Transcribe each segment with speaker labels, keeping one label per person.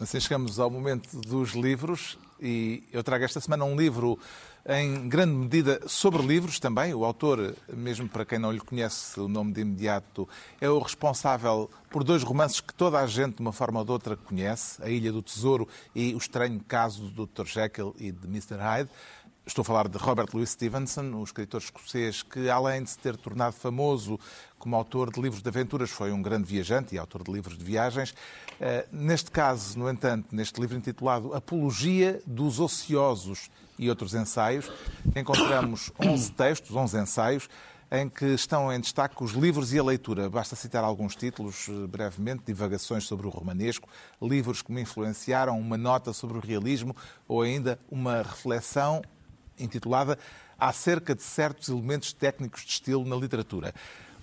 Speaker 1: Assim chegamos ao momento dos livros e eu trago esta semana um livro em grande medida sobre livros também. O autor, mesmo para quem não lhe conhece o nome de imediato, é o responsável por dois romances que toda a gente, de uma forma ou de outra, conhece: A Ilha do Tesouro e O Estranho Caso do Dr. Jekyll e de Mr. Hyde. Estou a falar de Robert Louis Stevenson, o escritor escocês que, além de se ter tornado famoso como autor de livros de aventuras, foi um grande viajante e autor de livros de viagens. Eh, neste caso, no entanto, neste livro intitulado Apologia dos Ociosos e outros ensaios, encontramos 11 textos, 11 ensaios, em que estão em destaque os livros e a leitura. Basta citar alguns títulos eh, brevemente: Divagações sobre o Romanesco, livros que me influenciaram, uma nota sobre o realismo ou ainda uma reflexão intitulada Acerca de certos elementos técnicos de estilo na literatura.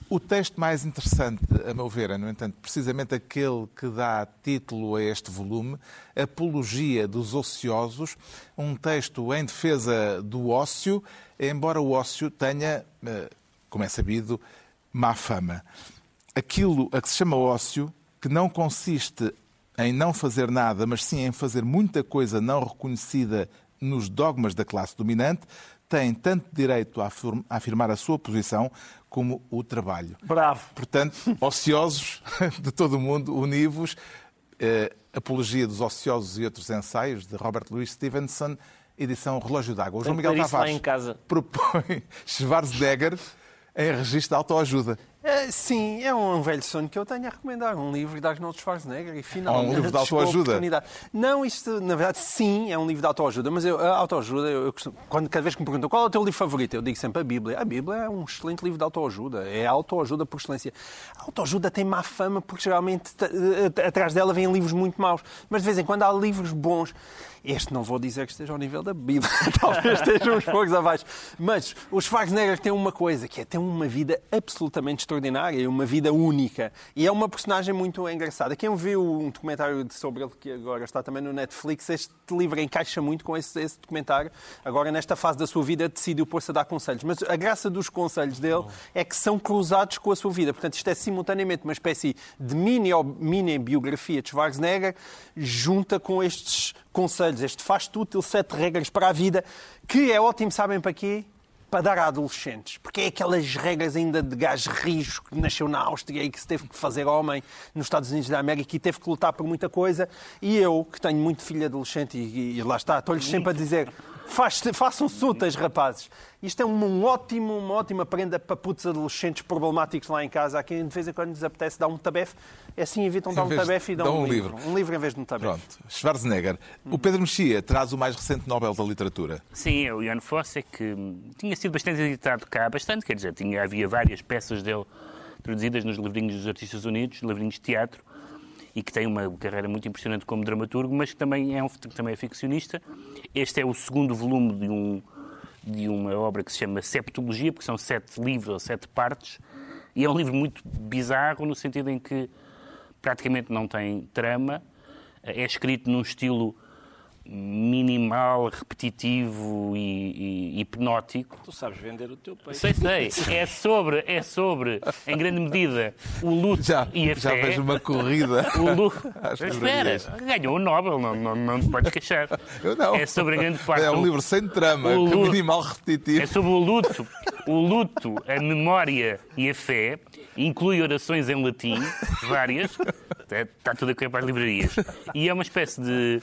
Speaker 1: O texto mais interessante, a meu ver, é, no entanto, precisamente aquele que dá título a este volume, Apologia dos Ociosos, um texto em defesa do ócio, embora o ócio tenha, eh, como é sabido, má fama. Aquilo a que se chama ócio, que não consiste em não fazer nada, mas sim em fazer muita coisa não reconhecida nos dogmas da classe dominante, tem tanto direito a afirmar a sua posição como o trabalho.
Speaker 2: Bravo.
Speaker 1: Portanto, ociosos de todo o mundo, univos, eh, Apologia dos Ociosos e Outros Ensaios, de Robert Louis Stevenson, edição Relógio d'Água.
Speaker 2: O João Miguel Tavares
Speaker 1: propõe Schwarzenegger em registro de autoajuda.
Speaker 2: É, sim, é um velho sonho que eu tenho a recomendar. Um livro de Arnold Schwarzenegger e finalmente.
Speaker 1: um livro de autoajuda?
Speaker 2: Não, isto, na verdade, sim, é um livro de autoajuda, mas eu, a autoajuda, eu, eu costumo, quando, cada vez que me perguntam qual é o teu livro favorito, eu digo sempre a Bíblia. A Bíblia é um excelente livro de autoajuda, é autoajuda por excelência. A autoajuda tem má fama porque geralmente atrás dela vêm livros muito maus, mas de vez em quando há livros bons. Este não vou dizer que esteja ao nível da Bíblia, talvez esteja uns poucos abaixo. Mas o Schwarzenegger tem uma coisa, que é ter uma vida absolutamente extraordinária e uma vida única. E é uma personagem muito engraçada. Quem viu um documentário sobre ele, que agora está também no Netflix, este livro encaixa muito com esse, esse documentário. Agora, nesta fase da sua vida, decidiu pôr-se a dar conselhos. Mas a graça dos conselhos dele é que são cruzados com a sua vida. Portanto, isto é simultaneamente uma espécie de mini, mini biografia de Schwarzenegger junta com estes conselhos, este faz-te útil, sete regras para a vida, que é ótimo, sabem para quê? Para dar a adolescentes. Porque é aquelas regras ainda de gajo rijo que nasceu na Áustria e que se teve que fazer homem nos Estados Unidos da América e teve que lutar por muita coisa. E eu, que tenho muito filho adolescente e, e lá está, estou-lhes sempre a dizer façam-se úteis, rapazes. Isto é um ótimo, uma ótima prenda para putos adolescentes problemáticos lá em casa, a quem de vez em quando lhes apetece dar um tabefe. É assim evitam dar um tabefe e dão um, um livro. livro. Um livro em vez de um tabefe.
Speaker 1: Pronto. Schwarzenegger. O Pedro Mexia traz o mais recente Nobel da Literatura.
Speaker 3: Sim, é o Ian Fosse, que tinha sido bastante editado cá, bastante, quer dizer, tinha, havia várias peças dele traduzidas nos livrinhos dos Artistas Unidos, livrinhos de teatro, e que tem uma carreira muito impressionante como dramaturgo, mas que também é, um, também é ficcionista. Este é o segundo volume de, um, de uma obra que se chama Septologia, porque são sete livros ou sete partes, e é um livro muito bizarro no sentido em que praticamente não tem trama, é escrito num estilo minimal, repetitivo e, e, hipnótico.
Speaker 2: Tu sabes vender o teu peixe.
Speaker 3: Sei, sei. É sobre, é sobre em grande medida, o luto
Speaker 1: já,
Speaker 3: e a
Speaker 1: já
Speaker 3: fé.
Speaker 1: Já fez uma corrida.
Speaker 3: O luto. Espera, ganhou o Nobel, não, não, não te podes queixar.
Speaker 1: Eu não.
Speaker 3: É sobre a grande parte.
Speaker 1: É um livro sem trama, o luto, minimal repetitivo.
Speaker 3: É sobre o luto, o luto, a memória e a fé. Inclui orações em latim, várias. Está tudo a cair para as livrarias. E é uma espécie de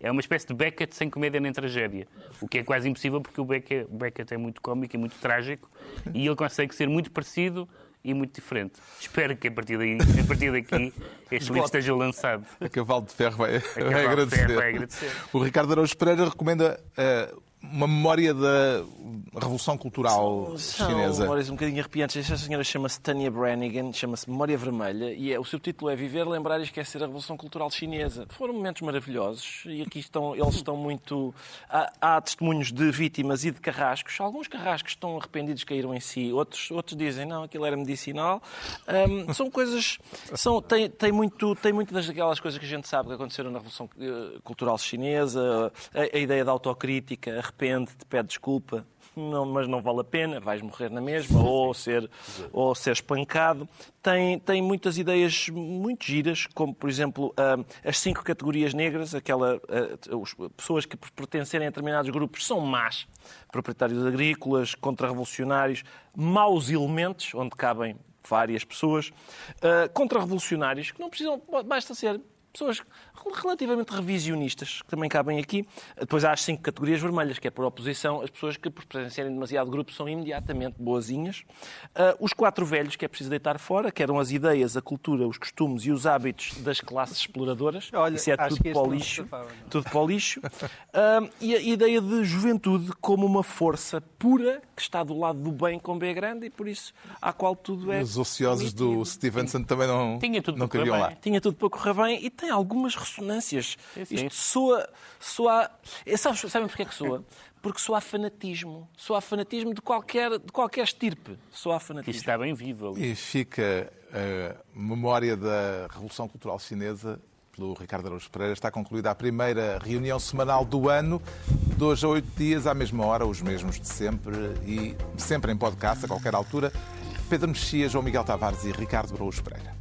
Speaker 3: é uma espécie de Beckett sem comédia nem tragédia. O que é quase impossível porque o Beckett, o Beckett é muito cómico e muito trágico e ele consegue ser muito parecido e muito diferente. Espero que a partir, daí, a partir daqui este livro esteja lançado.
Speaker 1: A Cavalo de Ferro vai, vai, agradecer.
Speaker 3: Ferro vai agradecer.
Speaker 1: O Ricardo Araújo Pereira recomenda uh, uma memória da Revolução Cultural
Speaker 4: são,
Speaker 1: chinesa.
Speaker 4: São memórias um bocadinho arrepiantes. Esta senhora chama-se Tanya Brannigan, chama-se Memória Vermelha, e é, o subtítulo é Viver, Lembrar e Esquecer a Revolução Cultural Chinesa. Foram momentos maravilhosos, e aqui estão, eles estão muito... Há, há testemunhos de vítimas e de carrascos. Alguns carrascos estão arrependidos, caíram em si. Outros, outros dizem, não, aquilo era medicinal. Um, são coisas... São, tem, tem, muito, tem muito daquelas coisas que a gente sabe que aconteceram na Revolução eh, Cultural Chinesa, a, a ideia da autocrítica, arrepende, te pede desculpa. não, mas não vale a pena, vais morrer na mesma, ou ser, ou ser espancado. Tem, tem muitas ideias muito giras, como, por exemplo, ah, as cinco categorias negras, aquela, ah, os- pessoas que pertencerem a determinados grupos são más, proprietários agrícolas, contra-revolucionários, maus elementos, onde cabem várias pessoas, ah, contra-revolucionários, que não precisam, basta ser pessoas relativamente revisionistas, que também cabem aqui. Depois há as cinco categorias vermelhas, que é por oposição, as pessoas que, por pertencerem demasiado grupo, são imediatamente boazinhas. Ah, os quatro velhos, que é preciso deitar fora, que eram as ideias, a cultura, os costumes e os hábitos das classes exploradoras.
Speaker 2: Olha,
Speaker 4: Isso é
Speaker 2: acho
Speaker 4: tudo para lixo.
Speaker 2: safava.
Speaker 4: Tudo para o lixo. Ah, e a ideia de juventude como uma força pura que está do lado do bem com B grande e por isso à qual tudo é.
Speaker 1: Os ociosos do
Speaker 4: permitido.
Speaker 1: Stevenson também não,
Speaker 3: Tinha tudo
Speaker 1: não queriam lá.
Speaker 4: Tinha tudo para correr bem e tem algumas ressonâncias.
Speaker 3: Sim, sim.
Speaker 4: Isto soa. soa é, sabes, sabem porquê que soa? Porque soa a fanatismo. Soa a fanatismo de qualquer, de qualquer estirpe. Soa a
Speaker 3: Que
Speaker 4: fanatismo.
Speaker 3: isto está bem vivo ali.
Speaker 1: E fica a memória da Revolução Cultural Chinesa pelo Ricardo Araújo Pereira. Está concluída a primeira reunião semanal do ano, de hoje a oito dias, à mesma hora, os mesmos de sempre e sempre em podcast, a qualquer altura. Pedro Mexias, João Miguel Tavares e Ricardo Araújo Pereira.